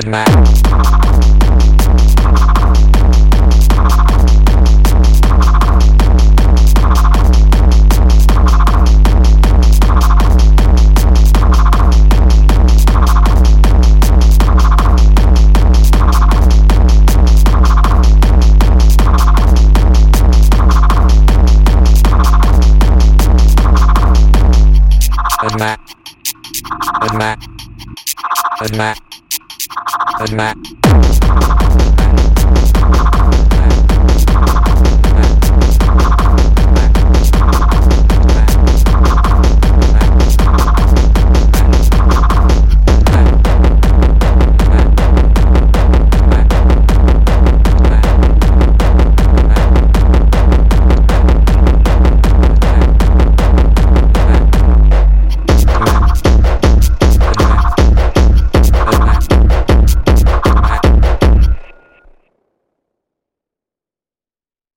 Adma. Adma.